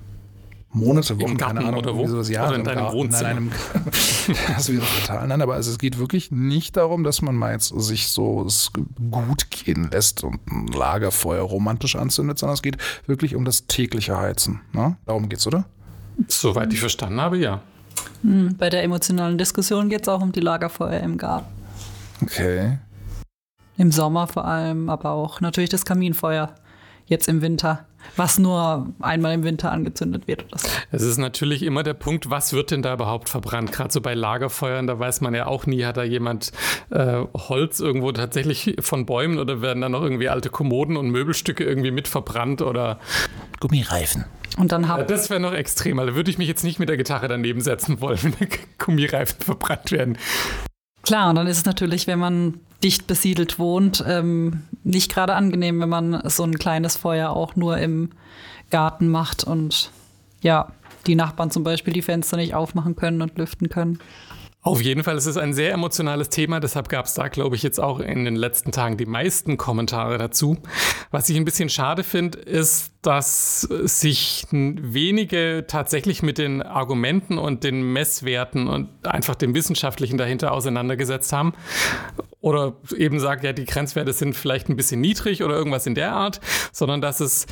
Monate, Wochen, keine Ahnung, oder wo? Sowas, ja, oder in deinem Wohnzimmer. Nein, das ist wieder total. Nein, aber also es geht wirklich nicht darum, dass man mal jetzt sich so gut gehen lässt und ein Lagerfeuer romantisch anzündet, sondern es geht wirklich um das tägliche Heizen. Ne? Darum geht's, oder? Soweit ich verstanden habe, ja. Hm, bei der emotionalen Diskussion geht es auch um die Lagerfeuer im Garten. Okay. Im Sommer vor allem, aber auch natürlich das Kaminfeuer jetzt im Winter, was nur einmal im Winter angezündet wird. Es ist natürlich immer der Punkt, was wird denn da überhaupt verbrannt? Gerade so bei Lagerfeuern, da weiß man ja auch nie, hat da jemand äh, Holz irgendwo tatsächlich von Bäumen oder werden da noch irgendwie alte Kommoden und Möbelstücke irgendwie mit verbrannt oder Gummireifen. Und dann hab das wäre noch extrem. Da würde ich mich jetzt nicht mit der Gitarre daneben setzen wollen, wenn Gummireifen verbrannt werden. Klar, und dann ist es natürlich, wenn man dicht besiedelt wohnt, ähm, nicht gerade angenehm, wenn man so ein kleines Feuer auch nur im Garten macht und ja, die Nachbarn zum Beispiel die Fenster nicht aufmachen können und lüften können. Auf jeden Fall ist es ein sehr emotionales Thema, deshalb gab es da, glaube ich, jetzt auch in den letzten Tagen die meisten Kommentare dazu. Was ich ein bisschen schade finde, ist, dass sich wenige tatsächlich mit den Argumenten und den Messwerten und einfach dem Wissenschaftlichen dahinter auseinandergesetzt haben. Oder eben sagt, ja, die Grenzwerte sind vielleicht ein bisschen niedrig oder irgendwas in der Art, sondern dass es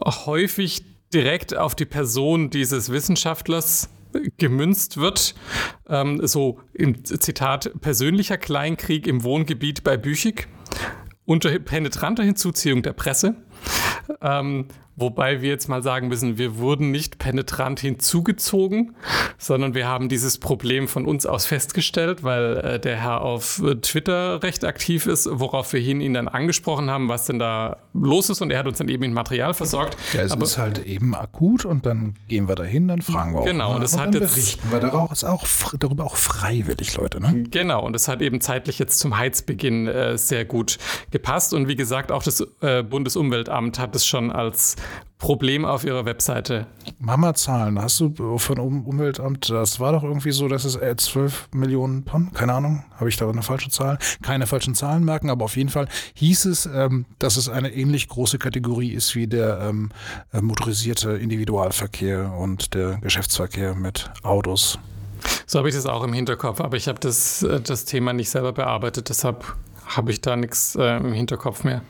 häufig direkt auf die Person dieses Wissenschaftlers gemünzt wird. Ähm, so im Zitat persönlicher Kleinkrieg im Wohngebiet bei Büchig unter penetranter Hinzuziehung der Presse. Ähm, Wobei wir jetzt mal sagen müssen, wir wurden nicht penetrant hinzugezogen, sondern wir haben dieses Problem von uns aus festgestellt, weil äh, der Herr auf Twitter recht aktiv ist, worauf wir ihn dann angesprochen haben, was denn da los ist und er hat uns dann eben mit Material versorgt. Ja, es Aber, ist halt eben akut und dann gehen wir dahin, dann fragen wir auch. Genau, und das hat jetzt berichten wir ist auch, darüber auch freiwillig, Leute. Ne? Genau, und das hat eben zeitlich jetzt zum Heizbeginn äh, sehr gut gepasst und wie gesagt, auch das äh, Bundesumweltamt hat es schon als Problem auf ihrer Webseite. Mama-Zahlen, hast du von Umweltamt, das war doch irgendwie so, dass es 12 Millionen Tonnen, keine Ahnung, habe ich da eine falsche Zahl? Keine falschen Zahlen merken, aber auf jeden Fall hieß es, ähm, dass es eine ähnlich große Kategorie ist wie der ähm, äh, motorisierte Individualverkehr und der Geschäftsverkehr mit Autos. So habe ich das auch im Hinterkopf, aber ich habe das, äh, das Thema nicht selber bearbeitet, deshalb habe ich da nichts äh, im Hinterkopf mehr.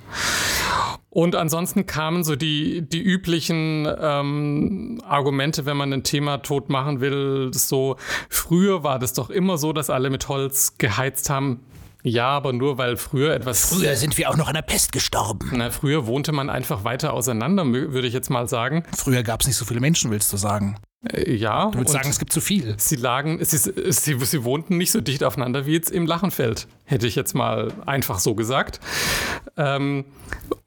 Und ansonsten kamen so die, die üblichen ähm, Argumente, wenn man ein Thema tot machen will. So, früher war das doch immer so, dass alle mit Holz geheizt haben. Ja, aber nur weil früher etwas. Früher sind wir auch noch an der Pest gestorben. Na, früher wohnte man einfach weiter auseinander, würde ich jetzt mal sagen. Früher gab es nicht so viele Menschen, willst du sagen? Äh, ja. Du würdest sagen, es gibt zu viel. Sie lagen, sie, sie, sie wohnten nicht so dicht aufeinander wie jetzt im Lachenfeld, hätte ich jetzt mal einfach so gesagt. Ähm,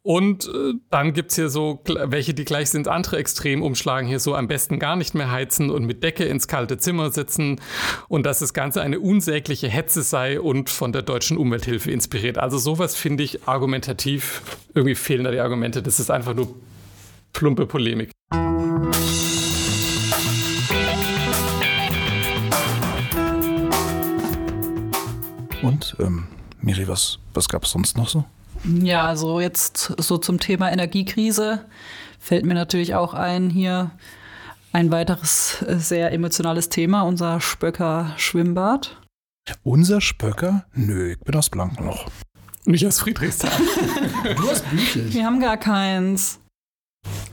und äh, dann gibt es hier so welche, die gleich sind, andere Extrem umschlagen, hier so am besten gar nicht mehr heizen und mit Decke ins kalte Zimmer sitzen und dass das Ganze eine unsägliche Hetze sei und von der deutschen Umwelthilfe inspiriert. Also sowas finde ich argumentativ, irgendwie fehlen da die Argumente, das ist einfach nur plumpe Polemik. Ähm, Miri, was, was gab es sonst noch so? Ja, also jetzt so zum Thema Energiekrise fällt mir natürlich auch ein hier ein weiteres äh, sehr emotionales Thema, unser Spöcker Schwimmbad. Unser Spöcker? Nö, ich bin aus Blankenloch. Nicht aus Friedrichsthal. du hast Büchel. Wir haben gar keins.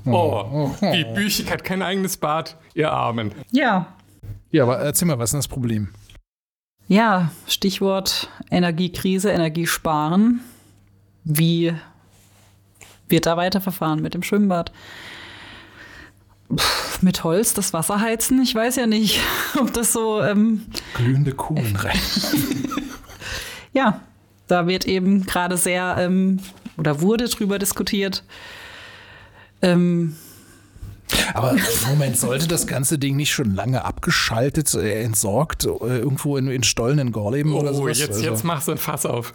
Oh, oh, die Büchig hat kein eigenes Bad, ihr Armen. Ja. Ja, aber erzähl mal, was ist denn das Problem? Ja, Stichwort Energiekrise, Energiesparen. Wie wird da weiterverfahren mit dem Schwimmbad? Pff, mit Holz das Wasser heizen? Ich weiß ja nicht, ob das so. Ähm Glühende Kohlen rein. ja, da wird eben gerade sehr ähm, oder wurde drüber diskutiert. Ähm, aber Moment, sollte das ganze Ding nicht schon lange abgeschaltet, äh, entsorgt, äh, irgendwo in, in Stollen in Gorleben oh, oder so? Jetzt, also. jetzt machst du ein Fass auf.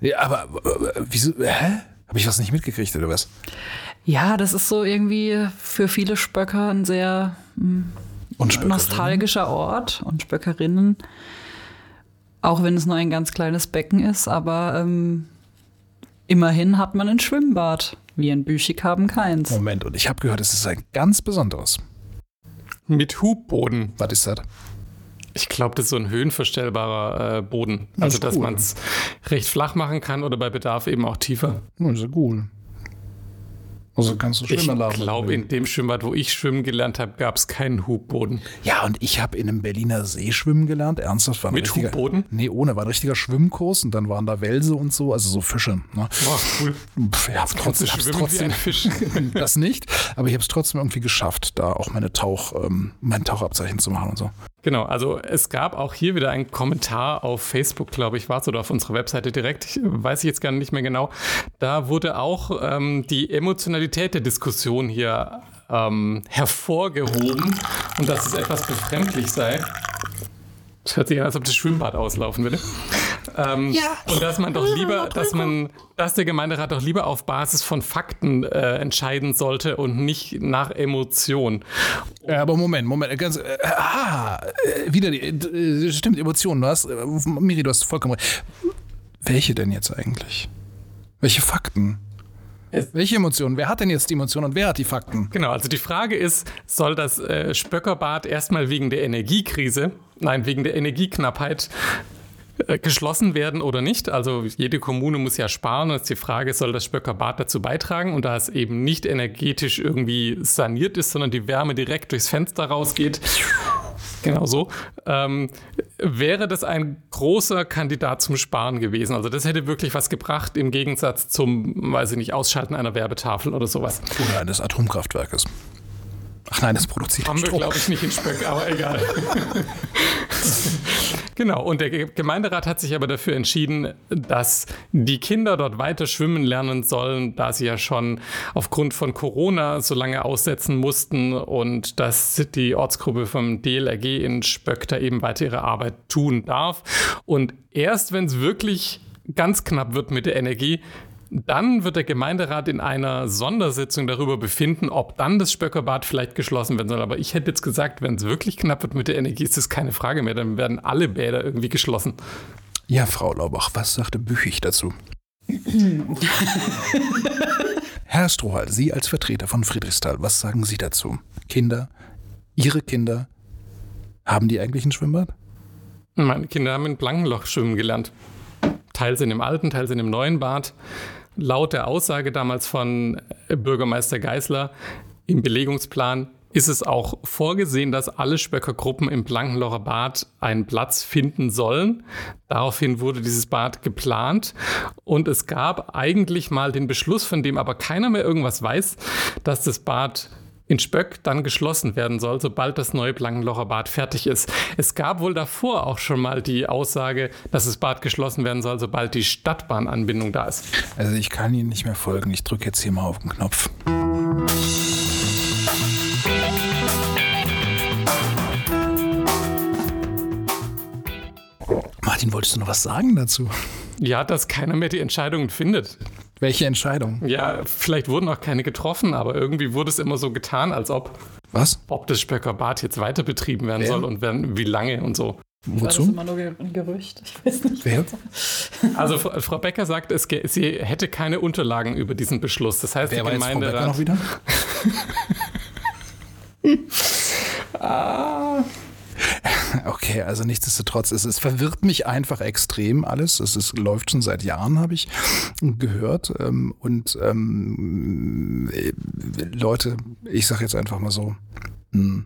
Ja, aber äh, wieso? Hä? Habe ich was nicht mitgekriegt oder was? Ja, das ist so irgendwie für viele Spöcker ein sehr mh, hm, nostalgischer Ort und Spöckerinnen. Auch wenn es nur ein ganz kleines Becken ist, aber ähm, immerhin hat man ein Schwimmbad. Wir in Büchig haben keins. Moment, und ich habe gehört, es ist ein ganz besonderes. Mit Hubboden. Was ist das? Ich glaube, das ist so ein höhenverstellbarer äh, Boden. Das also, dass cool. man es recht flach machen kann oder bei Bedarf eben auch tiefer. Das ist cool. Also kannst du Schwimmerladen. Ich glaube, in dem Schwimmbad, wo ich schwimmen gelernt habe, gab es keinen Hubboden. Ja, und ich habe in einem Berliner See schwimmen gelernt. Ernsthaft war ein Mit Hubboden? Nee, ohne. War ein richtiger Schwimmkurs und dann waren da Wälse und so, also so Fische. Ne? Boah, cool. Pff, ja, trotzdem, hab's trotzdem Fisch. das nicht, aber ich habe es trotzdem irgendwie geschafft, da auch meine Tauch, ähm, mein Tauchabzeichen zu machen und so. Genau, also es gab auch hier wieder einen Kommentar auf Facebook, glaube ich, war es oder auf unserer Webseite direkt, ich, weiß ich jetzt gar nicht mehr genau. Da wurde auch ähm, die Emotionalität der Diskussion hier ähm, hervorgehoben und dass es etwas befremdlich sei. Das hört sich an, als ob das Schwimmbad auslaufen würde. Ähm, ja. Und dass man doch lieber, dass man, dass der Gemeinderat doch lieber auf Basis von Fakten äh, entscheiden sollte und nicht nach Emotion. Ja, aber Moment, Moment, ganz, äh, ah, äh, wieder die, äh, stimmt, Emotionen, du hast, äh, Miri, du hast vollkommen recht. Welche denn jetzt eigentlich? Welche Fakten? Es Welche Emotionen? Wer hat denn jetzt die Emotionen und wer hat die Fakten? Genau, also die Frage ist, soll das äh, Spöckerbad erstmal wegen der Energiekrise, nein, wegen der Energieknappheit äh, geschlossen werden oder nicht. Also jede Kommune muss ja sparen und ist die Frage, soll das Spöckerbad dazu beitragen? Und da es eben nicht energetisch irgendwie saniert ist, sondern die Wärme direkt durchs Fenster rausgeht, Genau so. Ähm, wäre das ein großer Kandidat zum Sparen gewesen? Also das hätte wirklich was gebracht im Gegensatz zum, weiß ich nicht, Ausschalten einer Werbetafel oder sowas. Oder eines Atomkraftwerkes. Ach nein, das produziert Haben wir, glaube ich, nicht in Spöck, aber egal. genau, und der Gemeinderat hat sich aber dafür entschieden, dass die Kinder dort weiter schwimmen lernen sollen, da sie ja schon aufgrund von Corona so lange aussetzen mussten und dass die Ortsgruppe vom DLRG in Spöck da eben weiter ihre Arbeit tun darf. Und erst wenn es wirklich ganz knapp wird mit der Energie, dann wird der Gemeinderat in einer Sondersitzung darüber befinden, ob dann das Spöckerbad vielleicht geschlossen werden soll. Aber ich hätte jetzt gesagt, wenn es wirklich knapp wird mit der Energie, ist das keine Frage mehr. Dann werden alle Bäder irgendwie geschlossen. Ja, Frau Laubach, was sagte Büchig dazu? Herr Strohal, Sie als Vertreter von Friedrichsthal, was sagen Sie dazu? Kinder, Ihre Kinder, haben die eigentlich ein Schwimmbad? Meine Kinder haben in Blankenloch schwimmen gelernt. Teils in dem alten, teils in dem neuen Bad laut der Aussage damals von Bürgermeister Geisler im Belegungsplan ist es auch vorgesehen, dass alle Spöckergruppen im Blankenlocher Bad einen Platz finden sollen. Daraufhin wurde dieses Bad geplant und es gab eigentlich mal den Beschluss, von dem aber keiner mehr irgendwas weiß, dass das Bad in Spöck dann geschlossen werden soll, sobald das neue Blankenlocher Bad fertig ist. Es gab wohl davor auch schon mal die Aussage, dass das Bad geschlossen werden soll, sobald die Stadtbahnanbindung da ist. Also ich kann Ihnen nicht mehr folgen. Ich drücke jetzt hier mal auf den Knopf. Martin, wolltest du noch was sagen dazu? Ja, dass keiner mehr die Entscheidungen findet. Welche Entscheidung? Ja, vielleicht wurden auch keine getroffen, aber irgendwie wurde es immer so getan, als ob. Was? Ob das Spöcker Bad jetzt weiter betrieben werden Wer? soll und wenn, wie lange und so. Wozu? War das immer nur ein Gerücht? Ich weiß nicht. Wer? Also Frau Becker sagt, es, sie hätte keine Unterlagen über diesen Beschluss. Das heißt, Wer die Gemeinderat... War Frau Becker noch wieder? ah... Okay, also nichtsdestotrotz, es, es verwirrt mich einfach extrem alles. Es ist, läuft schon seit Jahren, habe ich gehört. Ähm, und ähm, äh, Leute, ich sage jetzt einfach mal so, mh, hm,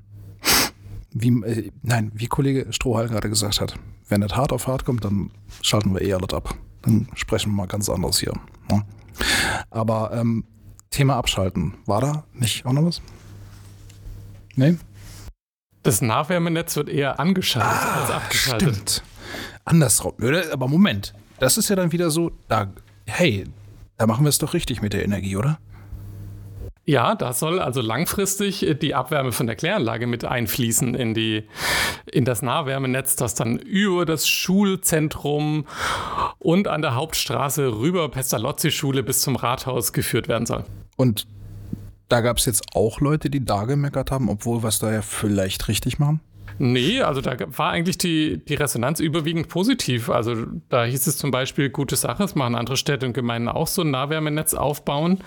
wie, äh, nein, wie Kollege Strohhal gerade gesagt hat, wenn das hart auf hart kommt, dann schalten wir eher das ab. Dann sprechen wir mal ganz anders hier. Ne? Aber ähm, Thema Abschalten, war da nicht auch noch was? Nee? Das Nahwärmenetz wird eher angeschaltet ah, als abgeschaltet. Stimmt. Andersrum. Aber Moment, das ist ja dann wieder so, da, hey, da machen wir es doch richtig mit der Energie, oder? Ja, da soll also langfristig die Abwärme von der Kläranlage mit einfließen in, die, in das Nahwärmenetz, das dann über das Schulzentrum und an der Hauptstraße rüber Pestalozzi-Schule bis zum Rathaus geführt werden soll. Und da gab es jetzt auch Leute, die da gemeckert haben, obwohl was da ja vielleicht richtig machen? Nee, also da war eigentlich die, die Resonanz überwiegend positiv. Also da hieß es zum Beispiel, gute Sache, es machen andere Städte und Gemeinden auch so ein Nahwärmenetz aufbauen.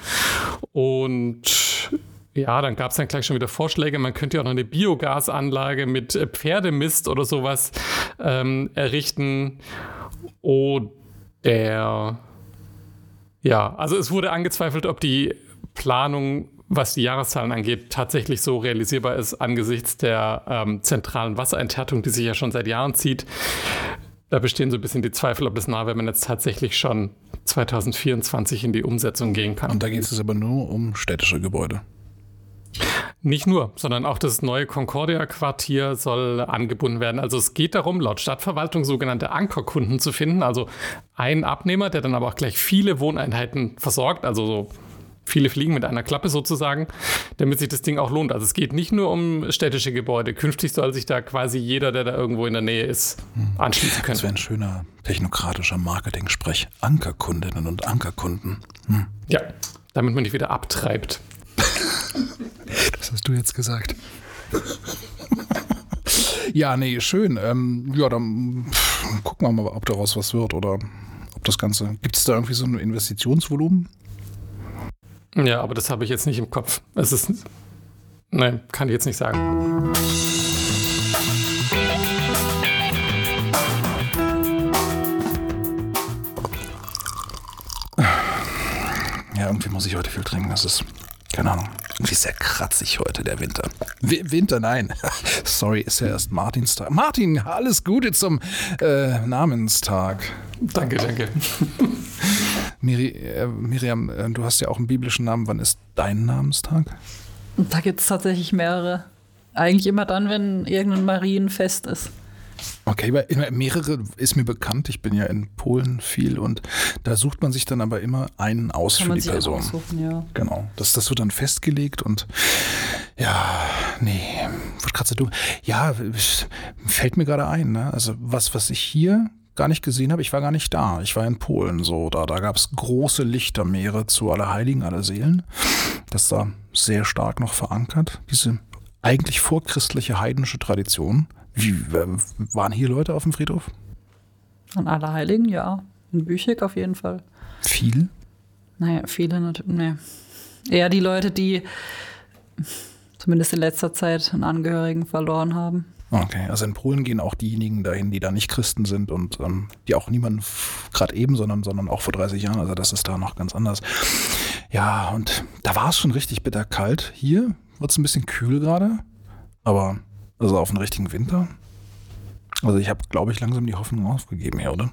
Und ja, dann gab es dann gleich schon wieder Vorschläge. Man könnte ja auch noch eine Biogasanlage mit Pferdemist oder sowas ähm, errichten. Oder ja, also es wurde angezweifelt, ob die Planung was die Jahreszahlen angeht, tatsächlich so realisierbar ist angesichts der ähm, zentralen Wasserenthärtung, die sich ja schon seit Jahren zieht. Da bestehen so ein bisschen die Zweifel, ob das Nahwärmenetz tatsächlich schon 2024 in die Umsetzung gehen kann. Und da geht es aber nur um städtische Gebäude. Nicht nur, sondern auch das neue Concordia-Quartier soll angebunden werden. Also es geht darum, laut Stadtverwaltung sogenannte Ankerkunden zu finden. Also ein Abnehmer, der dann aber auch gleich viele Wohneinheiten versorgt, also so viele Fliegen mit einer Klappe sozusagen, damit sich das Ding auch lohnt. Also es geht nicht nur um städtische Gebäude. Künftig soll sich da quasi jeder, der da irgendwo in der Nähe ist, anschließen können. Das wäre ein schöner technokratischer Marketing-Sprech. Ankerkundinnen und Ankerkunden. Hm. Ja, damit man nicht wieder abtreibt. Das hast du jetzt gesagt. ja, nee, schön. Ähm, ja, dann pff, gucken wir mal, ob daraus was wird oder ob das Ganze. Gibt es da irgendwie so ein Investitionsvolumen? Ja, aber das habe ich jetzt nicht im Kopf. Es ist. Nein, kann ich jetzt nicht sagen. Ja, irgendwie muss ich heute viel trinken. Das ist, keine Ahnung, irgendwie sehr kratzig heute, der Winter. W Winter, nein. Sorry, ist ja erst Martinstag. Martin, alles Gute zum äh, Namenstag. Danke, danke. Miri, äh, Miriam, äh, du hast ja auch einen biblischen Namen. Wann ist dein Namenstag? Da gibt es tatsächlich mehrere. Eigentlich immer dann, wenn irgendein Marienfest ist. Okay, weil mehrere ist mir bekannt. Ich bin ja in Polen viel und da sucht man sich dann aber immer einen aus Kann für man die sich Person. aussuchen, ja. Genau. Das, das wird dann festgelegt und ja, nee, wird gerade so dumm. Ja, fällt mir gerade ein, ne? Also was, was ich hier gar nicht gesehen habe, ich war gar nicht da. Ich war in Polen so. Da, da gab es große Lichtermeere zu Allerheiligen, Allerseelen. Das ist da sehr stark noch verankert. Diese eigentlich vorchristliche heidnische Tradition. Wie äh, waren hier Leute auf dem Friedhof? An Allerheiligen, ja. In Büchig auf jeden Fall. Viel? Naja, viele natürlich. Nee. Eher die Leute, die zumindest in letzter Zeit einen Angehörigen verloren haben. Okay, also in Polen gehen auch diejenigen dahin, die da nicht Christen sind und ähm, die auch niemanden gerade eben, sondern, sondern auch vor 30 Jahren. Also das ist da noch ganz anders. Ja, und da war es schon richtig bitterkalt. Hier wird es ein bisschen kühl gerade, aber also auf den richtigen Winter. Also ich habe, glaube ich, langsam die Hoffnung aufgegeben hier, oder?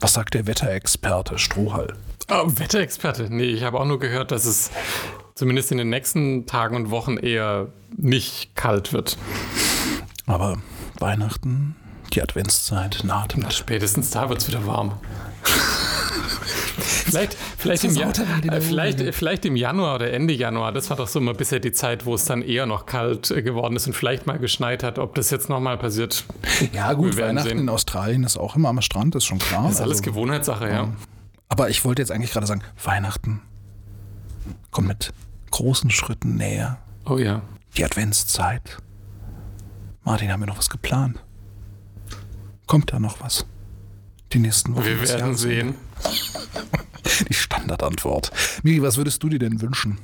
Was sagt der Wetterexperte Strohhall? Oh, Wetterexperte. Nee, ich habe auch nur gehört, dass es zumindest in den nächsten Tagen und Wochen eher nicht kalt wird. Aber Weihnachten, die Adventszeit naht Na, spätestens da wird es wieder warm. vielleicht, vielleicht, im Ja- äh, vielleicht, vielleicht im Januar oder Ende Januar, das war doch so mal bisher die Zeit, wo es dann eher noch kalt äh, geworden ist und vielleicht mal geschneit hat. Ob das jetzt nochmal passiert, Ja gut, Wir werden Weihnachten sehen. in Australien ist auch immer am Strand, ist schon klar. das ist alles Also- Gewohnheitssache, ja. Aber ich wollte jetzt eigentlich gerade sagen, Weihnachten kommt mit großen Schritten näher. Oh ja. Die Adventszeit. Martin, haben wir noch was geplant? Kommt da noch was? Die nächsten Wochen. Wir werden Jahres? sehen. Die Standardantwort. Miri, was würdest du dir denn wünschen?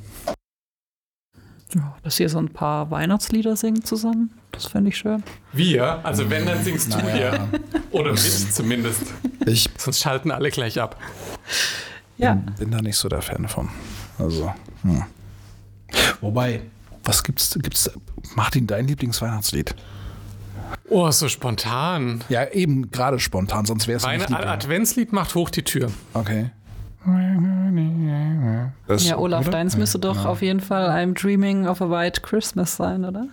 Ja, dass ihr so ein paar Weihnachtslieder singt zusammen. Das fände ich schön. Wir, also wenn, dann singst du hier. Oder mit zumindest. Ich Sonst schalten alle gleich ab. Ja. bin da nicht so der Fan von. Also, hm. Wobei, was gibt's, gibt's, Martin, dein Lieblingsweihnachtslied? Oh, so spontan. Ja, eben gerade spontan, sonst wäre es Mein nicht Liebling. Adventslied macht hoch die Tür. Okay. Das, Ja, Olaf, oder? deins müsste doch auf jeden Fall I'm Dreaming of a White Christmas sein, oder?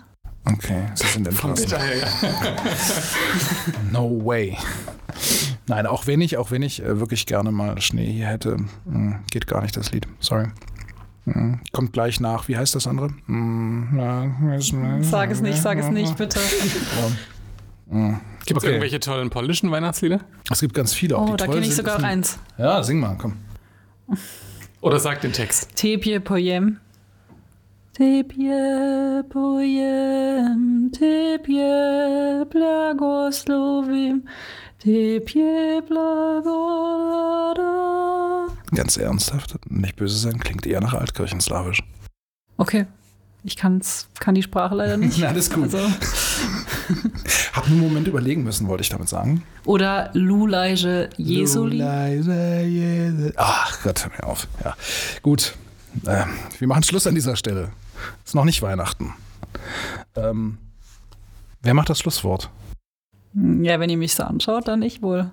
Okay, sie sind entlassen. Daher, ja. No way. Nein, auch wenn ich, auch wenn ich äh, wirklich gerne mal Schnee hier hätte, mh, geht gar nicht das Lied. Sorry. Mh, Kommt gleich nach. Wie heißt das andere? Ja, Sag es nicht, sag es nicht, bitte. Gibt es Okay. irgendwelche tollen polnischen Weihnachtslieder? Es gibt ganz viele. Auch Oh, die da kenne ich sogar ein- eins. Ja, sing mal, komm. Oder sag den Text. Tepje pojem. Tepje pojem, tepje blagoslovim, tepje blagolada. Ganz ernsthaft, nicht böse sein, klingt eher nach Altkirchenslawisch. Okay, ich kann's, kann die Sprache leider nicht. Alles gut. Also, Hab einen Moment überlegen müssen, wollte ich damit sagen. oder Lulaije Jesuli. Leise Jesu- Ach Gott, hör mir auf. Ja, gut. Ähm, wir machen Schluss an dieser Stelle. Ist noch nicht Weihnachten. Ähm, wer macht das Schlusswort? Ja, wenn ihr mich so anschaut, dann ich wohl.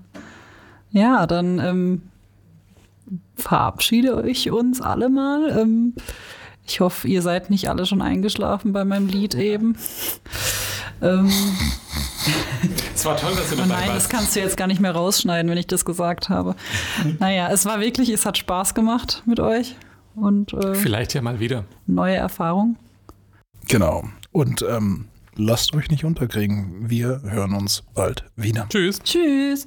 Ja, dann ähm, verabschiede ich uns alle mal. Ähm, ich hoffe, ihr seid nicht alle schon eingeschlafen bei meinem Lied eben. Ähm, es war toll, dass du oh dabei warst. Nein, das kannst du jetzt gar nicht mehr rausschneiden, wenn ich das gesagt habe. Naja, es war wirklich, es hat Spaß gemacht mit euch. Und, äh, Vielleicht ja mal wieder. Neue Erfahrung. Genau. Und ähm, lasst euch nicht unterkriegen. Wir hören uns bald wieder. Tschüss. Tschüss.